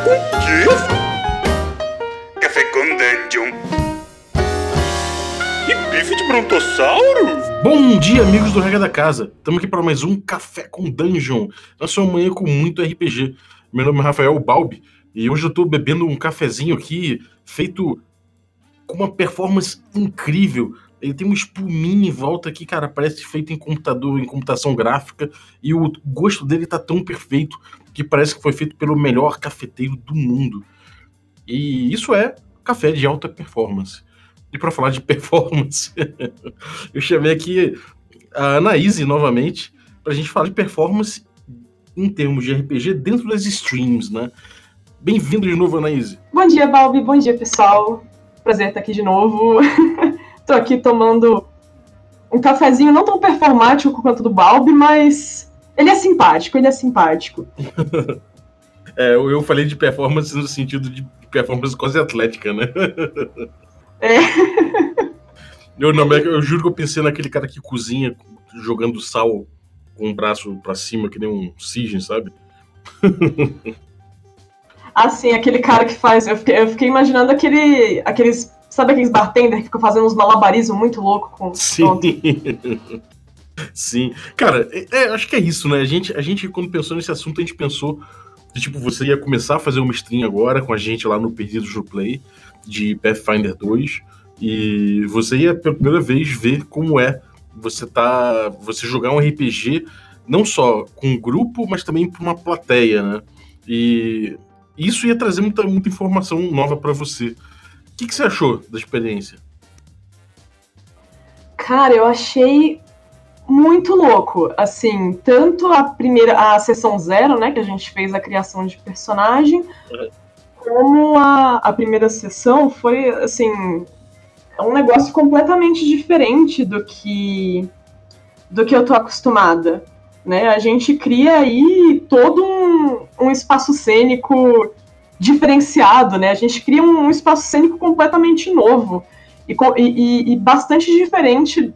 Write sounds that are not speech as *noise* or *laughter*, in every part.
com quê? Café com Dungeon. E bife de brontossauro? Bom dia, amigos do Regra da Casa. Estamos aqui para mais um Café com Dungeon. Na sua manhã com muito RPG. Meu nome é Rafael Balbi e hoje eu estou bebendo um cafezinho aqui feito com uma performance incrível. Ele tem uma espuminha em volta aqui, cara, parece feito em computador, em computação gráfica, e o gosto dele tá tão perfeito que parece que foi feito pelo melhor cafeteiro do mundo. E isso é café de alta performance. E para falar de *laughs* performance, eu chamei aqui a Anaíse novamente para a gente falar de performance em termos de RPG dentro das streams, né? Bem-vindo de novo, Anaíse. Bom dia, Balbi. Bom dia, pessoal. Prazer estar aqui de novo. *laughs* Tô aqui tomando um cafezinho não tão performático quanto do Balbi, mas ele é simpático, ele é simpático. *laughs* é, eu falei de performance no sentido de performance quase atlética, né? *laughs* É. *laughs* Eu, não, eu juro que eu pensei naquele cara que cozinha jogando sal com o braço para cima, que nem um cisne, sabe? Assim, aquele cara que faz. Eu fiquei, eu fiquei imaginando aquele, aqueles Sabe aqueles bartender que ficam fazendo uns malabarismos muito loucos com Sim. Sim. Cara, é, é, acho que é isso, né? A gente, a gente, quando pensou nesse assunto, a gente pensou que, tipo, você ia começar a fazer uma stream agora com a gente lá no Perdidos do Play de Pathfinder 2 e você ia pela primeira vez ver como é você tá você jogar um RPG não só com um grupo, mas também para uma plateia, né? E isso ia trazer muita, muita informação nova para você que, que você achou da experiência? Cara, eu achei muito louco. Assim, tanto a primeira, a sessão zero, né, que a gente fez a criação de personagem, como a, a primeira sessão foi, assim, um negócio completamente diferente do que do que eu tô acostumada. Né? A gente cria aí todo um, um espaço cênico diferenciado, né? A gente cria um, espaço cênico completamente novo e, e, e bastante diferente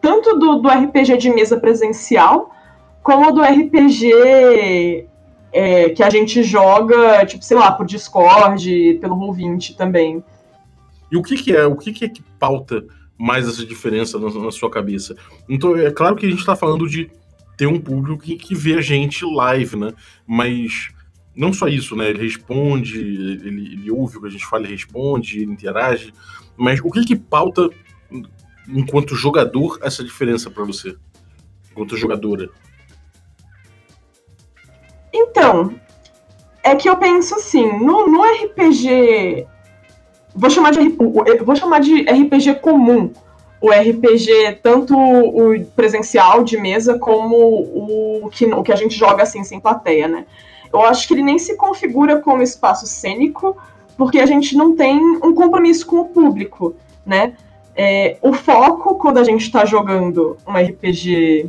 tanto do, do, RPG de mesa presencial como do RPG é, que a gente joga, tipo, sei lá, por Discord, pelo Roll20 também. E o que, que é? O que, que é que pauta mais essa diferença na, na sua cabeça? Então, é claro que a gente está falando de ter um público que, que vê a gente live, né? Mas não só isso, né? Ele responde, ele, ele ouve o que a gente fala, ele responde, ele interage. Mas o que que pauta, enquanto jogador, essa diferença para você? Enquanto jogadora? Então, é que eu penso assim, no, no RPG. Vou chamar, de, vou chamar de RPG comum. O RPG, tanto o presencial de mesa, como o que, o que a gente joga assim, sem plateia, né? eu acho que ele nem se configura como espaço cênico, porque a gente não tem um compromisso com o público, né? É, o foco, quando a gente está jogando um RPG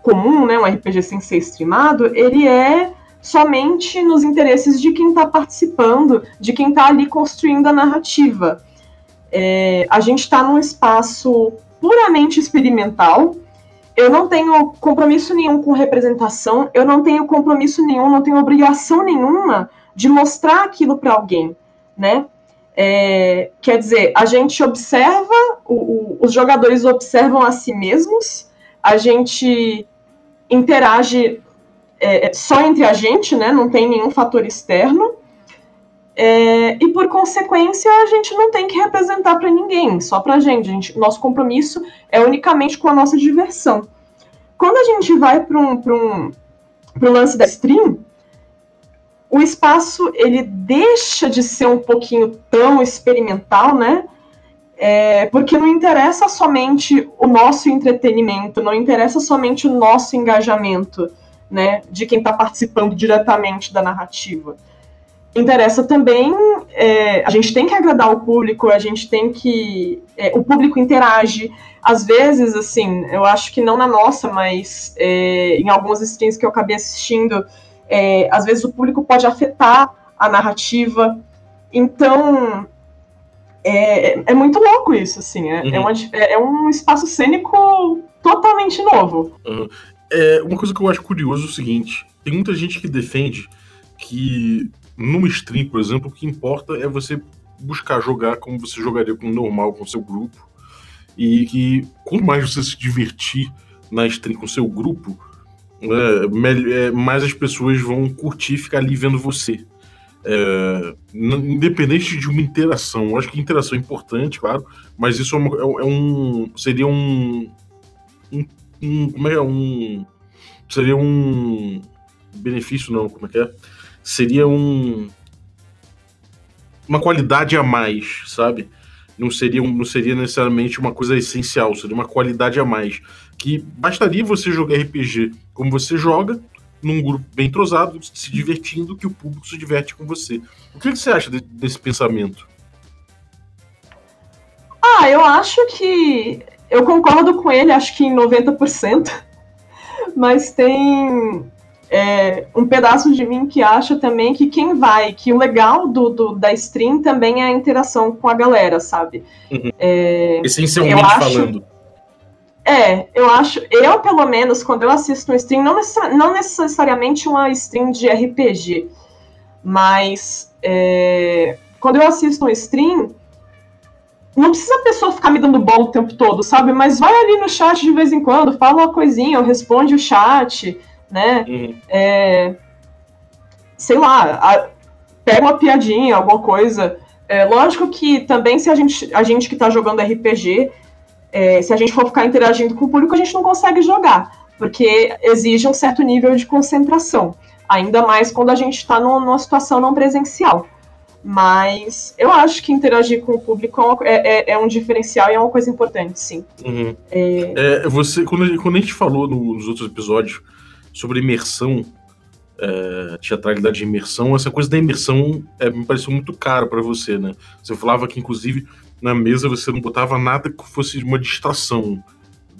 comum, né, um RPG sem ser streamado, ele é somente nos interesses de quem está participando, de quem está ali construindo a narrativa. É, a gente está num espaço puramente experimental, eu não tenho compromisso nenhum com representação, eu não tenho compromisso nenhum, não tenho obrigação nenhuma de mostrar aquilo para alguém, né? É, quer dizer, a gente observa, o, o, os jogadores observam a si mesmos, a gente interage é, só entre a gente, né? Não tem nenhum fator externo. É, e por consequência, a gente não tem que representar para ninguém, só para a gente. Nosso compromisso é unicamente com a nossa diversão. Quando a gente vai para um, um, o lance da stream, o espaço ele deixa de ser um pouquinho tão experimental, né? É, porque não interessa somente o nosso entretenimento, não interessa somente o nosso engajamento, né? De quem está participando diretamente da narrativa interessa também. É, a gente tem que agradar o público, a gente tem que. É, o público interage. Às vezes, assim, eu acho que não na nossa, mas é, em algumas streams que eu acabei assistindo, é, às vezes o público pode afetar a narrativa. Então. É, é muito louco isso, assim. É, é uhum. uma, é, um espaço cênico totalmente novo. Uhum. É, uma coisa que eu acho curioso é o seguinte: tem muita gente que defende que numa stream, por exemplo, o que importa é você buscar jogar como você jogaria com normal com seu grupo. E que quanto mais você se divertir na stream com seu grupo, é, é, mais as pessoas vão curtir ficar ali vendo você. É, independente de uma interação. Eu acho que interação é importante, claro, mas isso é, uma, é, é um. Seria um, um, um. Como é é? Um. Seria um. Benefício, não, como é que é? Seria um. Uma qualidade a mais, sabe? Não seria, não seria necessariamente uma coisa essencial, seria uma qualidade a mais. Que bastaria você jogar RPG como você joga, num grupo bem entrosado, se divertindo, que o público se diverte com você. O que você acha de, desse pensamento? Ah, eu acho que. Eu concordo com ele, acho que em 90%, *laughs* mas tem é, um pedaço de mim que acha também que quem vai, que o legal do, do da stream também é a interação com a galera, sabe? Uhum. É, Essencialmente acho, falando. É, eu acho, eu pelo menos, quando eu assisto um stream, não, necessari não necessariamente uma stream de RPG, mas é, quando eu assisto um stream, não precisa a pessoa ficar me dando bola o tempo todo, sabe? Mas vai ali no chat de vez em quando, fala uma coisinha, ou responde o chat, né? Uhum. É, sei lá, a, pega uma piadinha, alguma coisa. É, lógico que também se a gente, a gente que tá jogando RPG é, se a gente for ficar interagindo com o público, a gente não consegue jogar, porque exige um certo nível de concentração, ainda mais quando a gente está numa situação não presencial. Mas eu acho que interagir com o público é, é, é, é um diferencial e é uma coisa importante, sim. Uhum. É... é você, quando, quando a gente falou nos outros episódios sobre imersão, é, teatralidade de imersão, essa coisa da imersão é, me pareceu muito caro para você, né? Você falava que, inclusive, na mesa você não botava nada que fosse uma distração.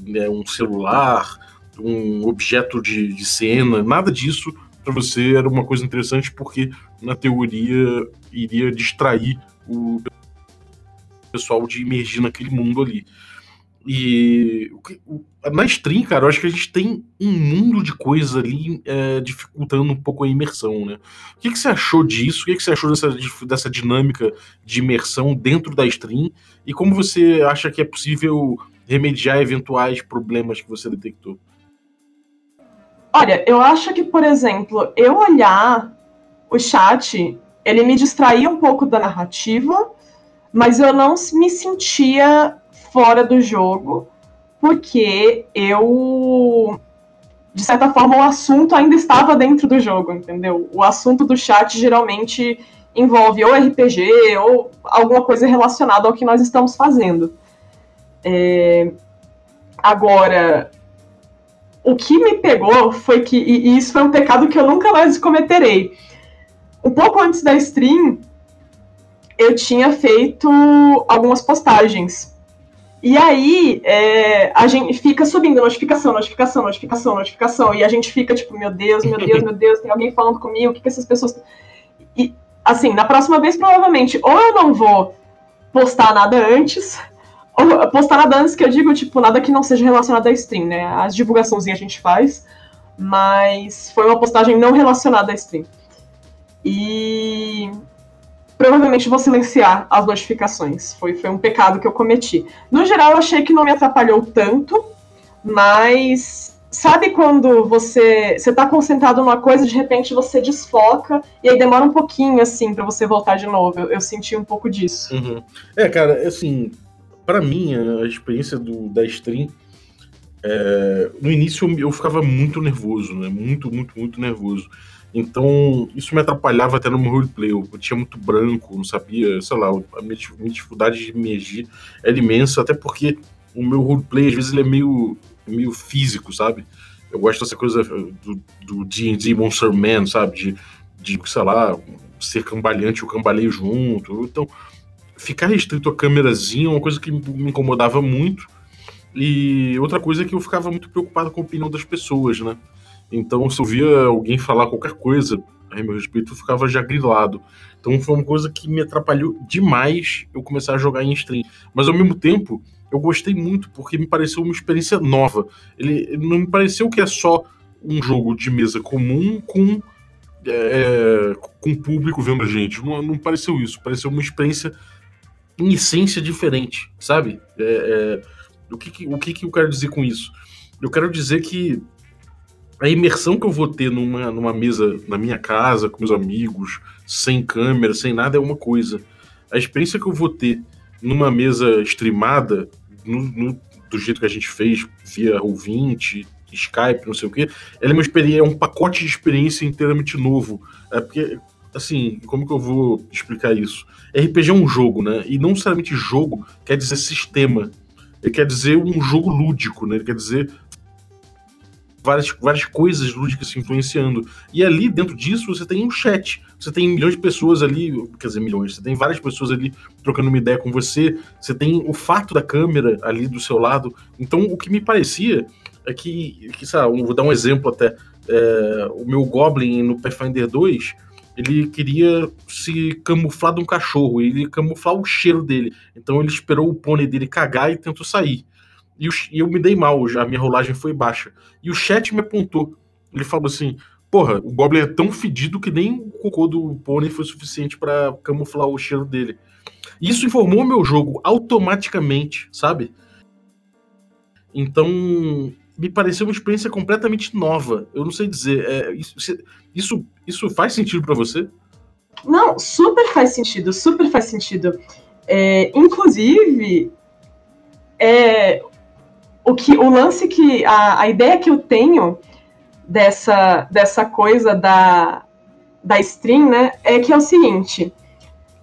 Né? Um celular, um objeto de, de cena, nada disso para você era uma coisa interessante porque, na teoria, iria distrair o pessoal de imergir naquele mundo ali. E na stream, cara, eu acho que a gente tem um mundo de coisa ali é, dificultando um pouco a imersão, né? O que, que você achou disso? O que, que você achou dessa, dessa dinâmica de imersão dentro da stream? E como você acha que é possível remediar eventuais problemas que você detectou? Olha, eu acho que, por exemplo, eu olhar o chat, ele me distraía um pouco da narrativa, mas eu não me sentia fora do jogo, porque eu, de certa forma, o assunto ainda estava dentro do jogo, entendeu? O assunto do chat geralmente envolve ou RPG ou alguma coisa relacionada ao que nós estamos fazendo. É... Agora, o que me pegou foi que, e isso foi um pecado que eu nunca mais cometerei. Um pouco antes da stream, eu tinha feito algumas postagens e aí é, a gente fica subindo notificação, notificação, notificação, notificação. E a gente fica tipo, meu Deus, meu Deus, meu Deus, tem alguém falando comigo, o que, que essas pessoas. E assim, na próxima vez, provavelmente, ou eu não vou postar nada antes, *laughs* ou postar nada antes que eu digo, tipo, nada que não seja relacionado à stream, né? As divulgaçõezinhas a gente faz, mas foi uma postagem não relacionada à stream. E provavelmente vou silenciar as notificações. Foi, foi um pecado que eu cometi. No geral, eu achei que não me atrapalhou tanto, mas sabe quando você você tá concentrado numa coisa, de repente você desfoca e aí demora um pouquinho assim para você voltar de novo. Eu, eu, senti um pouco disso. Uhum. É, cara, assim, para mim a experiência do da stream é, no início eu, ficava muito nervoso, né? Muito, muito, muito nervoso. Então, isso me atrapalhava até no meu roleplay. Eu tinha muito branco, não sabia, sei lá, a minha, minha dificuldade de emergir era imensa, até porque o meu roleplay, às vezes, ele é meio, meio físico, sabe? Eu gosto dessa coisa do D&D Monster Man, sabe? De, de, sei lá, ser cambaleante, o cambaleio junto. Então, ficar restrito a câmerazinha é uma coisa que me incomodava muito. E outra coisa é que eu ficava muito preocupado com a opinião das pessoas, né? Então, se eu via alguém falar qualquer coisa a meu respeito, eu ficava já grilado. Então, foi uma coisa que me atrapalhou demais eu começar a jogar em stream. Mas, ao mesmo tempo, eu gostei muito, porque me pareceu uma experiência nova. Ele, ele não me pareceu que é só um jogo de mesa comum com é, com o público vendo a gente. Não, não pareceu isso. Pareceu uma experiência em essência diferente, sabe? É, é, o que, que, o que, que eu quero dizer com isso? Eu quero dizer que a imersão que eu vou ter numa, numa mesa na minha casa, com meus amigos, sem câmera, sem nada, é uma coisa. A experiência que eu vou ter numa mesa streamada, no, no, do jeito que a gente fez, via ouvinte, Skype, não sei o quê, ela é uma experiência, é um pacote de experiência inteiramente novo. É porque, assim, como que eu vou explicar isso? RPG é um jogo, né? E não necessariamente jogo quer dizer sistema. Ele quer dizer um jogo lúdico, né? Ele quer dizer várias, várias coisas lúdicas se influenciando. E ali, dentro disso, você tem um chat. Você tem milhões de pessoas ali, quer dizer, milhões, você tem várias pessoas ali trocando uma ideia com você. Você tem o fato da câmera ali do seu lado. Então, o que me parecia é que, que sabe, vou dar um exemplo até. É, o meu Goblin no Pathfinder 2, ele queria se camuflar de um cachorro, ele camuflar o cheiro dele. Então ele esperou o pônei dele cagar e tentou sair. E, o, eu me dei mal, já a minha rolagem foi baixa. E o chat me apontou. Ele falou assim: Porra, o Goblin é tão fedido que nem o cocô do pônei foi suficiente para camuflar o cheiro dele. Isso informou meu jogo automaticamente, sabe? Então, me pareceu uma experiência completamente nova. Eu não sei dizer. É, isso, isso, isso faz sentido para você? Não, super faz sentido, super faz sentido. É, inclusive, é, o que o lance que a, a ideia que eu tenho dessa dessa coisa da da stream, né, é que é o seguinte.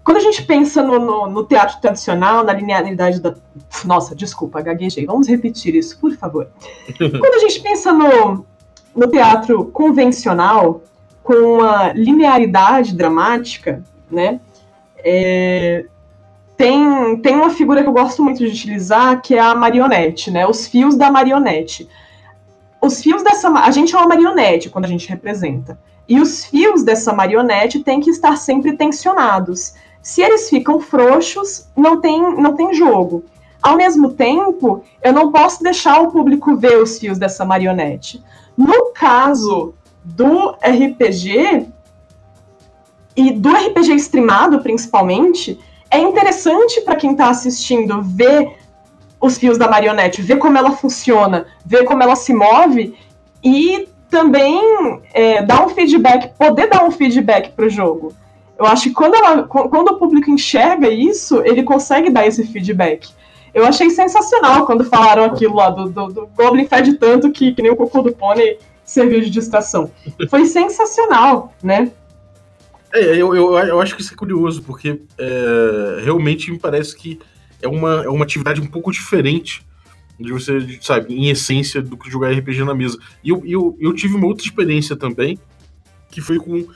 Quando a gente pensa no, no, no, teatro tradicional, na linearidade da. Nossa, desculpa, gaguejei. Vamos repetir isso, por favor. *laughs* Quando a gente pensa no, no teatro convencional, com uma linearidade dramática, né? É, tem, tem uma figura que eu gosto muito de utilizar, que é a marionete, né? Os fios da marionete. Os fios dessa. A gente é uma marionete quando a gente representa. E os fios dessa marionete têm que estar sempre tensionados. Se eles ficam frouxos, não tem, não tem jogo. Ao mesmo tempo, eu não posso deixar o público ver os fios dessa marionete. No caso do RPG, e do RPG streamado principalmente, é interessante para quem está assistindo ver os fios da marionete, ver como ela funciona, ver como ela se move e também é, dar um feedback, poder dar um feedback para o jogo. Eu acho que quando, ela, quando o público enxerga isso, ele consegue dar esse feedback. Eu achei sensacional quando falaram aquilo lá do, do, do Goblin fede tanto que, que nem o cocô do pônei serviu de distração. Foi sensacional, né? É, eu, eu, eu acho que isso é curioso, porque é, realmente me parece que é uma, é uma atividade um pouco diferente de você, sabe, em essência, do que jogar RPG na mesa. E eu, eu, eu tive uma outra experiência também, que foi com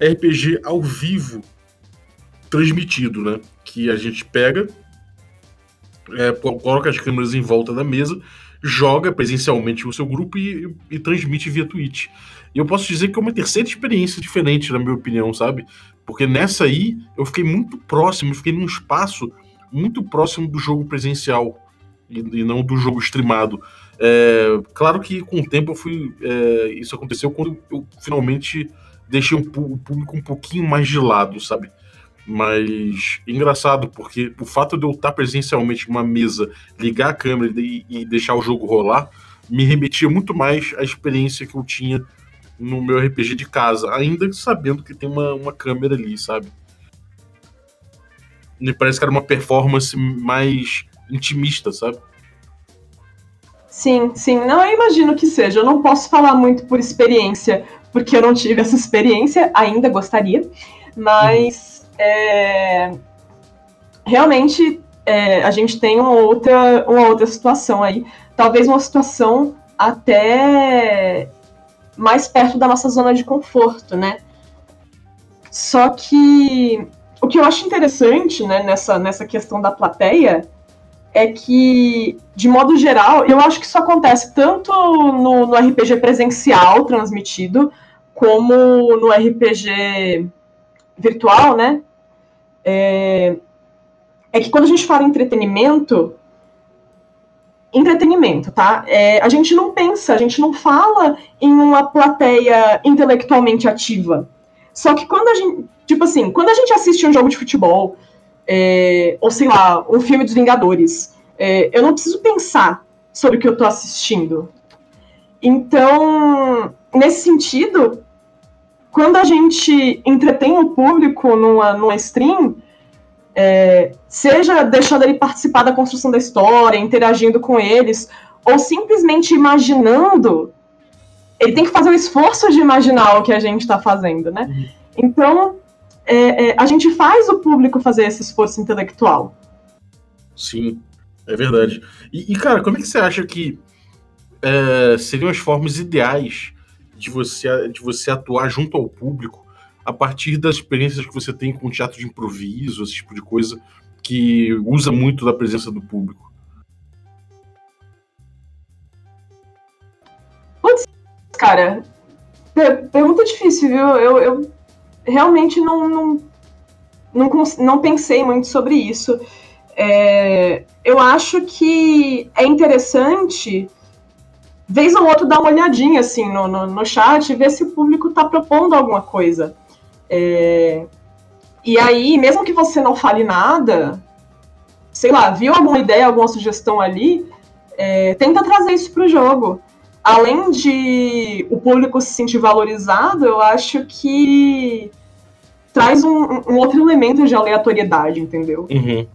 RPG ao vivo transmitido, né? Que a gente pega, é, coloca as câmeras em volta da mesa, joga presencialmente o seu grupo e, e transmite via Twitch. E eu posso dizer que é uma terceira experiência diferente, na minha opinião, sabe? Porque nessa aí eu fiquei muito próximo, eu fiquei num espaço muito próximo do jogo presencial e, e não do jogo streamado. É, claro que com o tempo eu fui. É, isso aconteceu quando eu finalmente deixei o público um pouquinho mais de lado, sabe? Mas engraçado, porque o fato de eu estar presencialmente numa mesa, ligar a câmera e, e deixar o jogo rolar, me remetia muito mais à experiência que eu tinha no meu RPG de casa, ainda sabendo que tem uma, uma câmera ali, sabe? Me parece que era uma performance mais intimista, sabe? Sim, sim. Não, eu imagino que seja. Eu não posso falar muito por experiência, porque eu não tive essa experiência, ainda gostaria. Mas é, realmente é, a gente tem uma outra, uma outra situação aí. Talvez uma situação até mais perto da nossa zona de conforto, né? Só que o que eu acho interessante né, nessa, nessa questão da plateia é que, de modo geral, eu acho que isso acontece tanto no, no RPG presencial transmitido, como no RPG virtual, né? É, é que quando a gente fala em entretenimento, entretenimento, tá? É, a gente não pensa, a gente não fala em uma plateia intelectualmente ativa. Só que quando a gente. Tipo assim, quando a gente assiste um jogo de futebol, é, ou sei lá, um filme dos Vingadores, é, eu não preciso pensar sobre o que eu tô assistindo. Então, nesse sentido, quando a gente entretém o público numa, numa stream, é, seja deixando ele participar da construção da história, interagindo com eles, ou simplesmente imaginando, ele tem que fazer o esforço de imaginar o que a gente está fazendo, né? Uhum. Então, é, é, a gente faz o público fazer esse esforço intelectual. Sim, é verdade. E, e cara, como é que você acha que é, seriam as formas ideais de você, de você atuar junto ao público a partir das experiências que você tem com teatro de improviso, esse tipo de coisa que usa muito da presença do público? Putz, cara, pergunta difícil, viu? Eu, eu realmente não, não, não, não pensei muito sobre isso. É, eu acho que é interessante vez ou outro dar uma olhadinha assim no, no, no chat e ver se o público está propondo alguma coisa. É, e aí, mesmo que você não fale nada, sei lá, viu alguma ideia, alguma sugestão ali, é, tenta trazer isso para o jogo. Além de o público se sentir valorizado, eu acho que traz um, um outro elemento de aleatoriedade, entendeu? Uhum.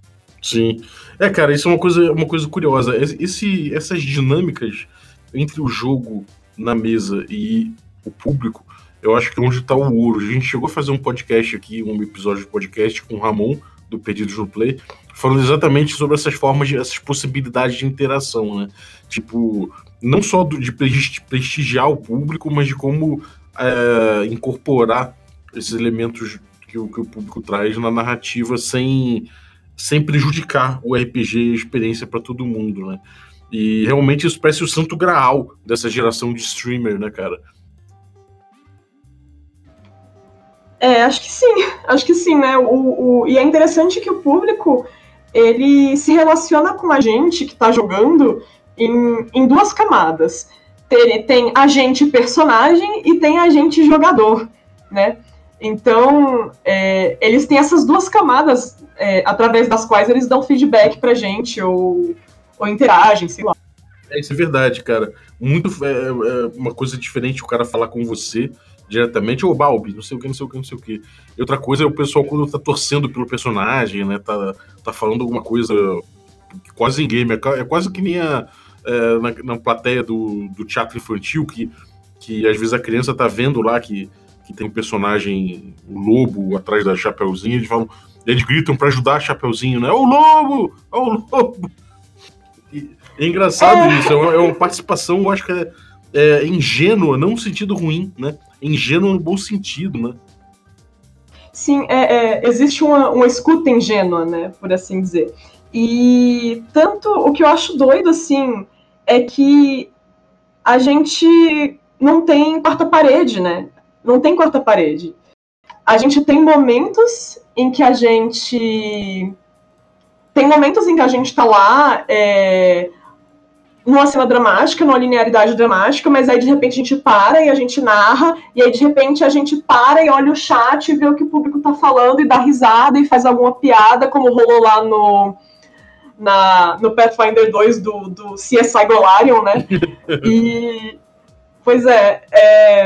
Sim. É, cara, isso é uma coisa, uma coisa curiosa. Esse, essas dinâmicas entre o jogo na mesa e o público, eu acho que onde está o ouro. A gente chegou a fazer um podcast aqui, um episódio de podcast com o Ramon, do Perdidos no Play, falando exatamente sobre essas formas, de, essas possibilidades de interação, né? Tipo, não só do, de prestigiar o público, mas de como é, incorporar esses elementos que o, que o público traz na narrativa sem, sem prejudicar o RPG e a experiência para todo mundo, né? E realmente isso parece o santo graal dessa geração de streamer, né, cara? É, acho que sim, *laughs* acho que sim, né? O, o, e é interessante que o público ele se relaciona com a gente que tá jogando em, em duas camadas. Tem, tem a gente personagem e tem a gente jogador, né? Então, é, eles têm essas duas camadas é, através das quais eles dão feedback pra gente ou ou interagem, sei lá. É, isso é verdade, cara. Muito é, é uma coisa diferente o cara falar com você diretamente, ô Balbi, não sei o que, não sei o que, não sei o que. E outra coisa é o pessoal quando tá torcendo pelo personagem, né? Tá, tá falando alguma coisa quase em game. É, é quase que nem a, é, na, na, plateia do, do teatro infantil, que, que às vezes a criança tá vendo lá que, que tem um personagem, o lobo, atrás da Chapeuzinho, eles falam. Eles gritam para ajudar a Chapeuzinho, né? Ô lobo! Ô lobo! É engraçado é. isso, é uma, é uma, participação, eu acho que é, é, ingênua, não no sentido ruim, né? Ingênua no bom sentido, né? Sim, é, é, existe uma, uma escuta ingênua, né? Por assim dizer. E tanto o que eu acho doido, assim, é que a gente não tem quarta-parede, né? Não tem quarta-parede. A gente tem momentos em que a gente. Tem momentos em que a gente tá lá é, numa cena dramática, numa linearidade dramática, mas aí de repente a gente para e a gente narra, e aí de repente a gente para e olha o chat e vê o que o público tá falando e dá risada e faz alguma piada, como rolou lá no, na, no Pathfinder 2 do, do CSI Golarion, né? E. Pois é, é,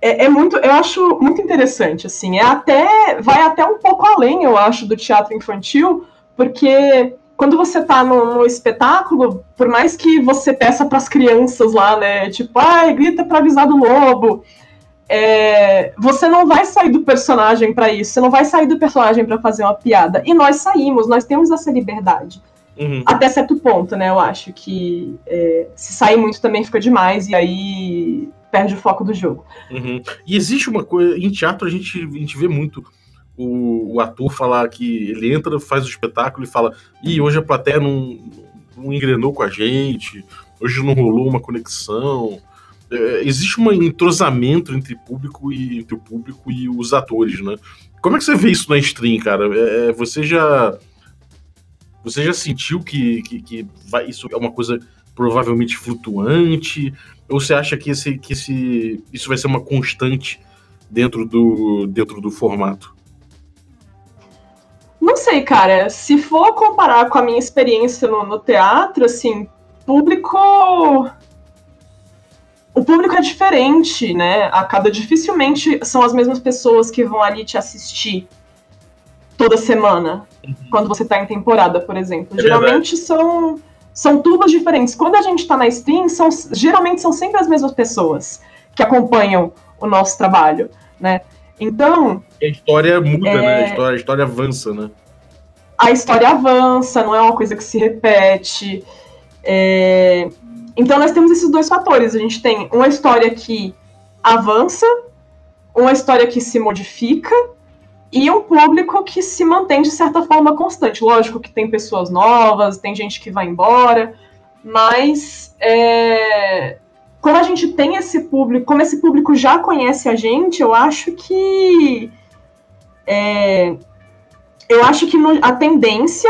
é, é, muito. Eu acho muito interessante, assim. É até. Vai até um pouco além, eu acho, do teatro infantil, porque quando você tá no, no, espetáculo, por mais que você peça para as crianças lá, né, tipo, ai, grita para avisar do lobo, é, você não vai sair do personagem para isso, você não vai sair do personagem para fazer uma piada. E nós saímos, nós temos essa liberdade. Uhum. Até certo ponto, né? Eu acho que é, se sair muito também fica demais e aí perde o foco do jogo. Uhum. E existe uma coisa, em teatro a gente, a gente vê muito o, o, ator falar que ele entra, faz o espetáculo e fala: ih, hoje a plateia não, não engrenou com a gente, hoje não rolou uma conexão. É, existe um entrosamento entre público e entre o público e os atores, né? Como é que você vê isso na stream, cara? É, é você já você já sentiu que, que, que vai, isso é uma coisa provavelmente flutuante? Ou você acha que, esse, que esse, isso vai ser uma constante dentro do, dentro do formato? Não sei, cara. Se for comparar com a minha experiência no, no teatro, assim, público. O público é diferente, né? A cada dificilmente são as mesmas pessoas que vão ali te assistir toda semana, uhum. quando você tá em temporada, por exemplo. É Geralmente são são turmas diferentes. Quando a gente está na stream, são, geralmente são sempre as mesmas pessoas que acompanham o nosso trabalho, né? Então... A história muda, é... né? A história, a história avança, né? A história avança, não é uma coisa que se repete. É... Então nós temos esses dois fatores. A gente tem uma história que avança, uma história que se modifica e um público que se mantém de certa forma constante. Lógico que tem pessoas novas, tem gente que vai embora, mas é, como a gente tem esse público, como esse público já conhece a gente, eu acho que é, eu acho que no, a tendência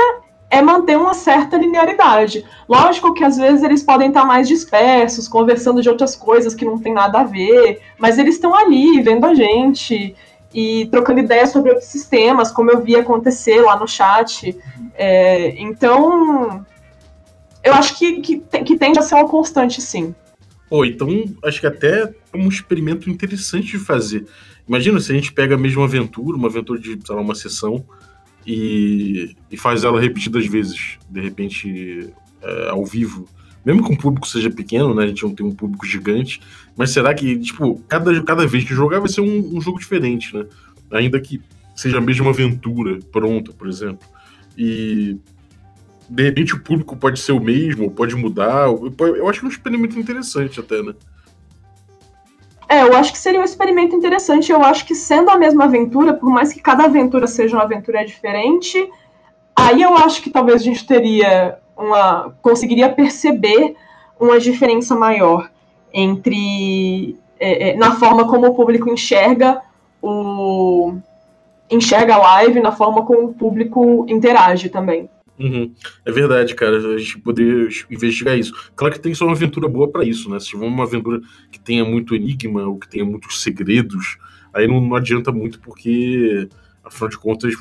é manter uma certa linearidade. Lógico que às vezes eles podem estar mais dispersos, conversando de outras coisas que não tem nada a ver, mas eles estão ali vendo a gente e trocando ideias sobre outros sistemas, como eu vi acontecer lá no chat. É, então, eu acho que, que, que tende a ser uma constante, sim. Pô, então acho que até é um experimento interessante de fazer. Imagina se a gente pega a mesma aventura, uma aventura de, sei lá, uma sessão, e, e faz ela repetidas vezes, de repente, é, ao vivo mesmo que o público seja pequeno, né? A gente não tem um público gigante. Mas será que, tipo, cada, cada vez que jogar vai ser um, um jogo diferente, né? Ainda que seja a mesma aventura pronta, por exemplo. E de repente o público pode ser o mesmo, pode mudar. Eu acho que é um experimento interessante até, né? É, eu acho que seria um experimento interessante. Eu acho que sendo a mesma aventura, por mais que cada aventura seja uma aventura diferente, aí eu acho que talvez a gente teria uma conseguiria perceber uma diferença maior entre é, é, na forma como o público enxerga o enxerga a live, na forma como o público interage também. Uhum. É verdade, cara. A gente poderia investigar isso. Claro que tem só uma aventura boa para isso, né? Se tiver uma aventura que tenha muito enigma ou que tenha muitos segredos, aí não, não adianta muito, porque, afinal de contas,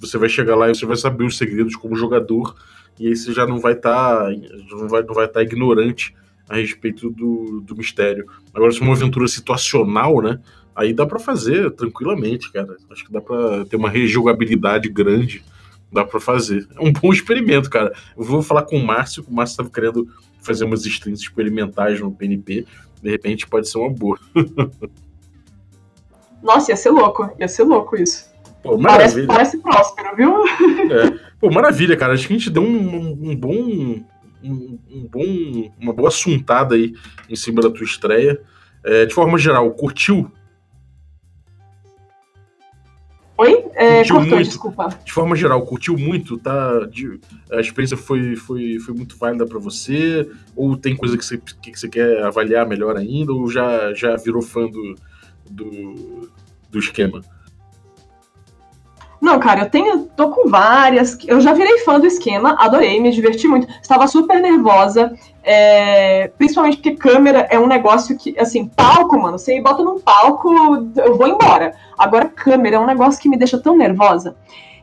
você vai chegar lá e você vai saber os segredos como jogador, e aí você já não vai estar tá, não vai, não vai tá ignorante a respeito do, do mistério. Agora, se é uma aventura situacional, né? Aí dá para fazer tranquilamente, cara. Acho que dá para ter uma rejogabilidade grande. Dá para fazer. É um bom experimento, cara. Eu vou falar com o Márcio, o Márcio estava querendo fazer umas strings experimentais no PNP. De repente pode ser uma boa. *laughs* Nossa, ia ser louco. Ia ser louco isso. Pô, parece, parece próspero, viu? É. *laughs* Pô, maravilha, cara. Acho que a gente deu um, um, um bom. Um, um, bom. Uma boa assuntada aí em cima da tua estreia. É, de forma geral, curtiu? Oi? É, curtiu cortou, muito, desculpa. De forma geral, curtiu muito? Tá, de, a experiência foi, foi, foi muito válida para você? Ou tem coisa que você, que você quer avaliar melhor ainda? Ou já, já virou fã do, do, do esquema? Não, cara, eu tenho, tô com várias. Eu já virei fã do esquema, adorei, me diverti muito. Estava super nervosa, é, principalmente porque câmera é um negócio que, assim, palco, mano, você bota num palco, eu vou embora. Agora, câmera é um negócio que me deixa tão nervosa.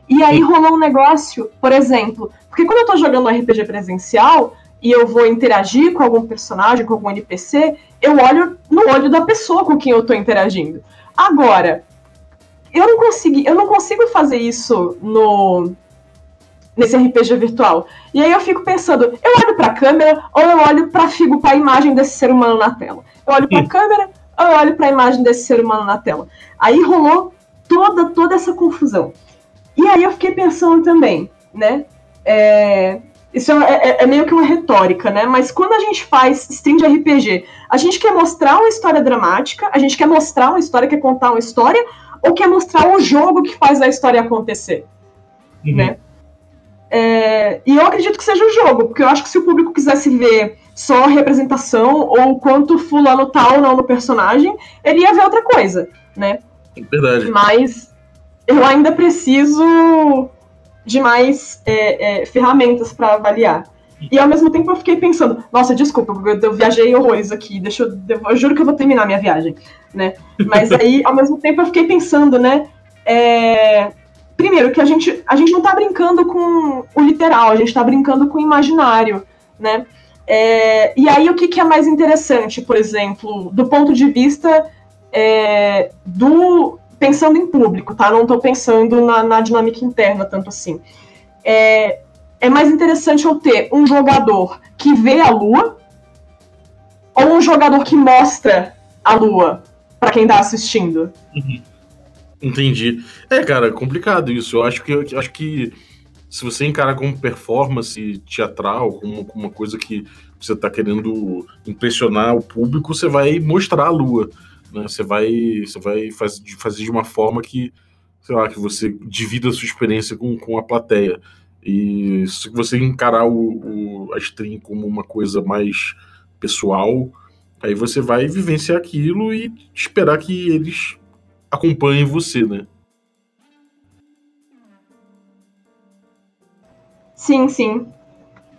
E aí rolou um negócio, por exemplo, porque quando eu tô jogando um RPG presencial e eu vou interagir com algum personagem, com algum NPC, eu olho no olho da pessoa com quem eu tô interagindo. Agora, eu não consegui, eu não consigo fazer isso no nesse RPG virtual. E aí eu fico pensando, eu olho para a câmera ou eu olho para figo para a imagem desse ser humano na tela. Eu olho para a câmera ou eu olho para a imagem desse ser humano na tela. Aí rolou toda toda essa confusão. E aí eu fiquei pensando também, né? É, isso é, é, é, meio que uma retórica, né? Mas quando a gente faz stream de RPG, a gente quer mostrar uma história dramática, a gente quer mostrar uma história, quer contar uma história, ou quer mostrar o jogo que faz a história acontecer, uhum. né? É, e eu acredito que seja o jogo, porque eu acho que se o público quisesse ver só a representação ou quanto fulano tal tá ou não no personagem, ele ia ver outra coisa, né? Verdade. Mas eu ainda preciso de mais é, é, ferramentas para avaliar. E ao mesmo tempo eu fiquei pensando, nossa, desculpa, eu, viajei horrores aqui, deixa eu, eu juro que eu vou terminar minha viagem, né? Mas aí, ao mesmo tempo, eu fiquei pensando, né? É, primeiro, que a gente, a gente não tá brincando com o literal, a gente tá brincando com o imaginário, né? É, e aí, o que, que, é mais interessante, por exemplo, do ponto de vista é, do. Pensando em público, tá? Não estou pensando na, na, dinâmica interna tanto assim. É, é mais interessante eu ter um jogador que vê a lua ou um jogador que mostra a lua para quem tá assistindo? Uhum. Entendi. É, cara, complicado isso. Eu acho que, eu acho que se você encara como performance teatral, como, uma coisa que você está querendo impressionar o público, você vai mostrar a lua. Né? Você vai, você vai faz, fazer de uma forma que, sei lá, que você divida a sua experiência com, com a plateia. E se você encarar o, o, a stream como uma coisa mais pessoal, aí você vai vivenciar aquilo e esperar que eles acompanhem você, né? Sim, sim.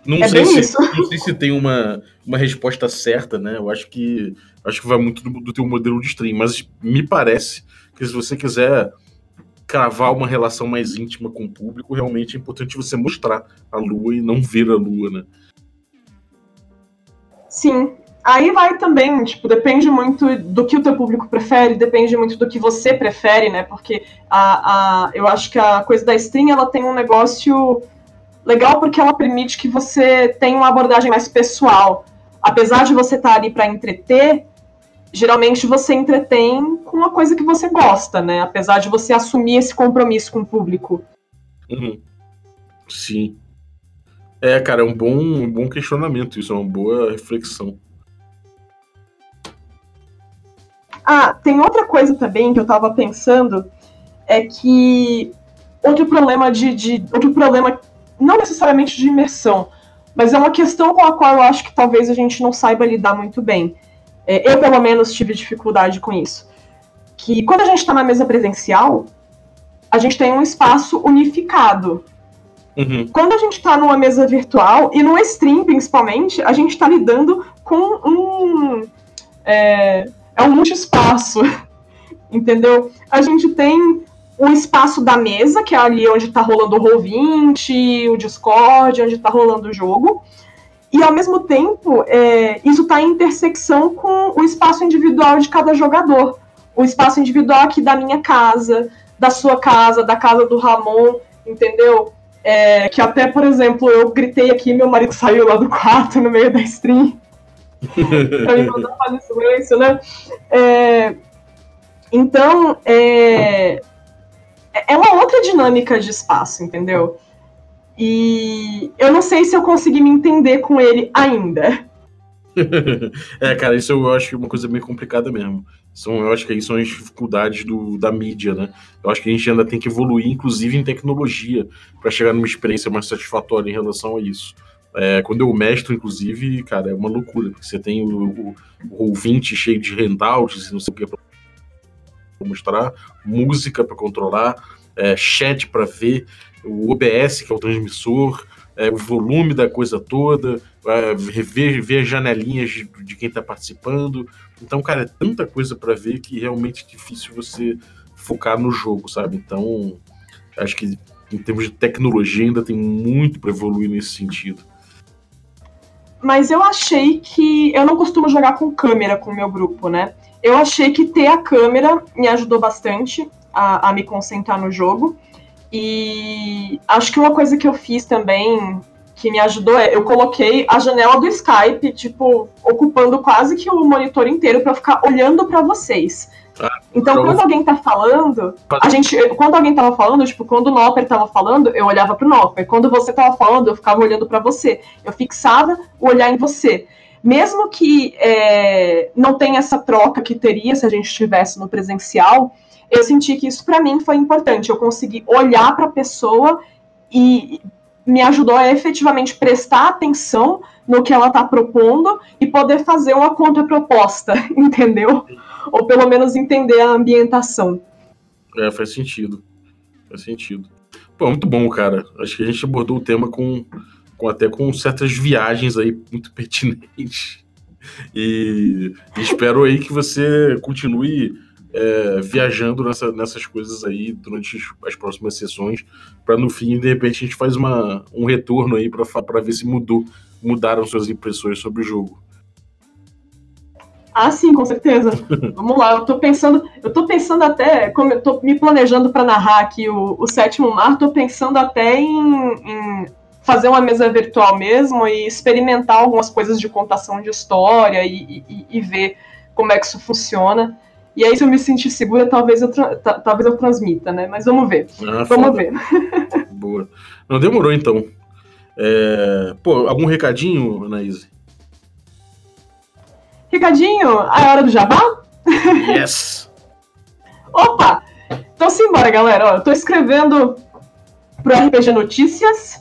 Não, é sei se, não sei se tem uma, uma resposta certa, né? Eu acho que acho que vai muito do, do teu modelo de stream, mas me parece que se você quiser cravar uma relação mais íntima com o público, realmente é importante você mostrar a lua e não ver a lua, né? Sim. Aí vai também, tipo, depende muito do que o teu público prefere, depende muito do que você prefere, né? Porque a, a, eu acho que a coisa da stream, ela tem um negócio legal porque ela permite que você tenha uma abordagem mais pessoal. Apesar de você estar tá ali para entreter, geralmente você entretém com uma coisa que você gosta, né? Apesar de você assumir esse compromisso com o público. Uhum. Sim. É, cara, é um bom, um bom questionamento, isso é uma boa reflexão. Ah, tem outra coisa também que eu tava pensando, é que outro problema de, de outro problema não necessariamente de imersão, mas é uma questão com a qual eu acho que talvez a gente não saiba lidar muito bem. É, eu, pelo menos, tive dificuldade com isso. Que quando a gente está na mesa presencial, a gente tem um espaço unificado. Uhum. Quando a gente está numa mesa virtual, e no stream principalmente, a gente está lidando com um. É, é um multi-espaço. *laughs* Entendeu? A gente tem o espaço da mesa, que é ali onde está rolando o Roll20, o Discord, onde está rolando o jogo. E ao mesmo tempo, é, isso está em intersecção com o espaço individual de cada jogador. O espaço individual aqui da minha casa, da sua casa, da casa do Ramon, entendeu? É, que até, por exemplo, eu gritei aqui, meu marido saiu lá do quarto no meio da stream. *laughs* pra me mandar fazer silêncio, né? É, então, é, é uma outra dinâmica de espaço, entendeu? E eu não sei se eu consegui me entender com ele ainda. *laughs* é, cara, isso eu acho uma coisa bem complicada mesmo. São, eu acho que aí são as dificuldades do, da mídia, né? Eu acho que a gente ainda tem que evoluir, inclusive em tecnologia, para chegar numa experiência mais satisfatória em relação a isso. É, quando eu mestro, inclusive, cara, é uma loucura, porque você tem o, o, o ouvinte cheio de handouts e não sei o que pra mostrar, música para controlar, é, chat para ver, o OBS, que é o transmissor, é, o volume da coisa toda, é, ver, ver as janelinhas de, de quem está participando. Então, cara, é tanta coisa para ver que realmente é difícil você focar no jogo, sabe? Então, acho que em termos de tecnologia ainda tem muito para evoluir nesse sentido. Mas eu achei que. Eu não costumo jogar com câmera com o meu grupo, né? Eu achei que ter a câmera me ajudou bastante a, a me concentrar no jogo. E acho que uma coisa que eu fiz também que me ajudou é eu coloquei a janela do Skype, tipo, ocupando quase que o monitor inteiro para ficar olhando para vocês. Ah, então, quando alguém tá falando, a gente, quando alguém tava falando, tipo, quando o Nopper tava falando, eu olhava pro Nopper. Quando você tava falando, eu ficava olhando para você. Eu fixava o olhar em você. Mesmo que é, não tenha essa troca que teria se a gente estivesse no presencial, eu senti que isso para mim foi importante. Eu consegui olhar para a pessoa e me ajudou a efetivamente prestar atenção no que ela está propondo e poder fazer uma contraproposta, *laughs* entendeu? Ou pelo menos entender a ambientação. É, faz sentido. Faz sentido. Pô, muito bom, cara. Acho que a gente abordou o tema com, com até com certas viagens aí muito *laughs* pertinentes. E, e espero aí que você continue é, viajando nessa, nessas coisas aí durante as próximas sessões, para no fim, de repente, a gente faz uma, um retorno aí para ver se mudou, mudaram suas impressões sobre o jogo. Ah, sim, com certeza. *laughs* Vamos lá, eu tô pensando, eu tô pensando até, como eu tô me planejando para narrar aqui o, o sétimo mar, tô pensando até em, em, fazer uma mesa virtual mesmo e experimentar algumas coisas de contação de história e, e, e ver como é que isso funciona. E aí, se eu me sentir segura, talvez eu, talvez eu transmita, né? Mas vamos ver. Ah, vamos foda. ver. *laughs* Boa. Não demorou, então. É... Pô, algum recadinho, Anaíse? Recadinho? A hora do jabá? Yes! *laughs* Opa! Então simbora, galera. Ó, eu tô escrevendo pro RPG Notícias.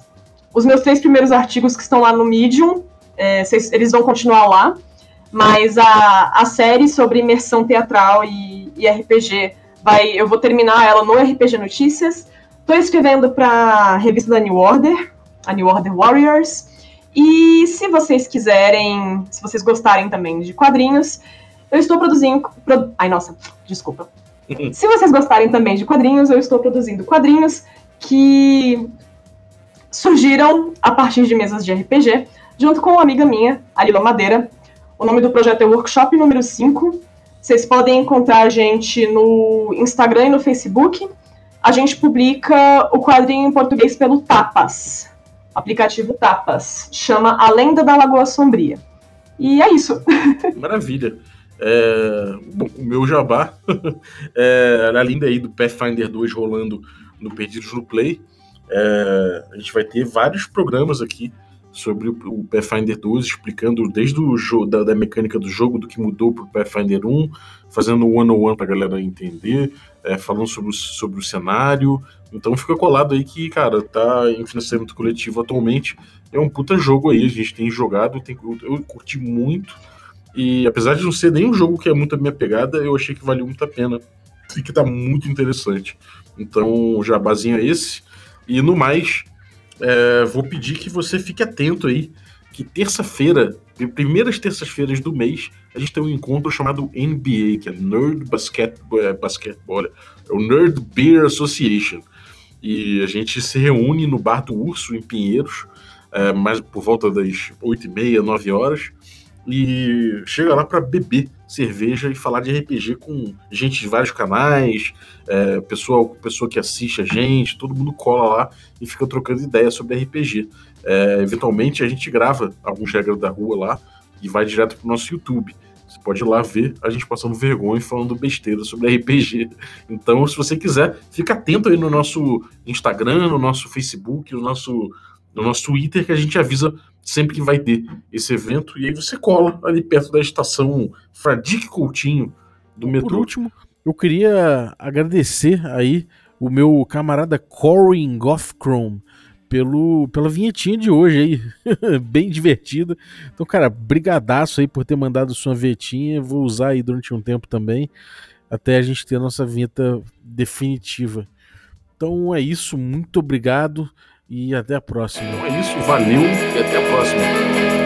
Os meus três primeiros artigos que estão lá no Medium, é, cês, eles vão continuar lá. Mas a, a série sobre imersão teatral e, e RPG, vai, eu vou terminar ela no RPG Notícias. Tô escrevendo pra revista da New Order, a New Order Warriors. E se vocês quiserem, se vocês gostarem também de quadrinhos, eu estou produzindo. Pro, ai, nossa, desculpa. *laughs* se vocês gostarem também de quadrinhos, eu estou produzindo quadrinhos que surgiram a partir de mesas de RPG, junto com uma amiga minha, a Lila Madeira. O nome do projeto é Workshop número 5. Vocês podem encontrar a gente no Instagram e no Facebook. A gente publica o quadrinho em português pelo Tapas aplicativo Tapas. Chama A Lenda da Lagoa Sombria. E é isso. *laughs* Maravilha. É, bom, o meu jabá *laughs* é a linda aí do Pathfinder 2 rolando no Perdidos no Play. É, a gente vai ter vários programas aqui sobre o Pathfinder 2, explicando desde o jogo, da, da, mecânica do jogo, do que mudou pro Pathfinder 1, fazendo um one-on-one pra galera entender, é, falando sobre o, sobre o cenário. Então fica colado aí que, cara, tá em financiamento coletivo atualmente. É um puta jogo aí, a gente tem jogado, tem, eu curti muito. E apesar de não ser nem um jogo que é muito a minha pegada, eu achei que valeu muito a pena. E que tá muito interessante. Então, o jabazinho é esse. E no mais, é, vou pedir que você fique atento aí, que terça-feira, primeiras terças-feiras do mês, a gente tem um encontro chamado NBA, que é Nerd Basketball, é, Basketball é o Nerd Beer Association. E a gente se reúne no Bar do Urso, em Pinheiros, é, mais por volta das 8h30, 9 horas, e chega lá para beber cerveja e falar de RPG com gente de vários canais, é, pessoa, pessoa que assiste a gente, todo mundo cola lá e fica trocando ideias sobre RPG. É, eventualmente a gente grava alguns regras da rua lá e vai direto pro nosso YouTube. Você pode ir lá ver a gente passando vergonha e falando besteira sobre RPG. *laughs* Então, se você quiser, fica atento aí no nosso Instagram, no nosso Facebook, no nosso, no nosso Twitter, que a gente avisa sempre que vai ter esse evento. E aí você cola ali perto da estação Fradique Coutinho do metrô. Por último, eu queria agradecer aí o meu camarada Corin Gothchrome pelo, pela vinhetinha de hoje aí, *laughs* bem divertida. Então, cara, brigadaço aí por ter mandado sua vinhetinha, vou usar aí durante um tempo também, até a gente ter a nossa vinheta definitiva. Então é isso, muito obrigado e até a próxima. Então é isso, valeu e até a próxima.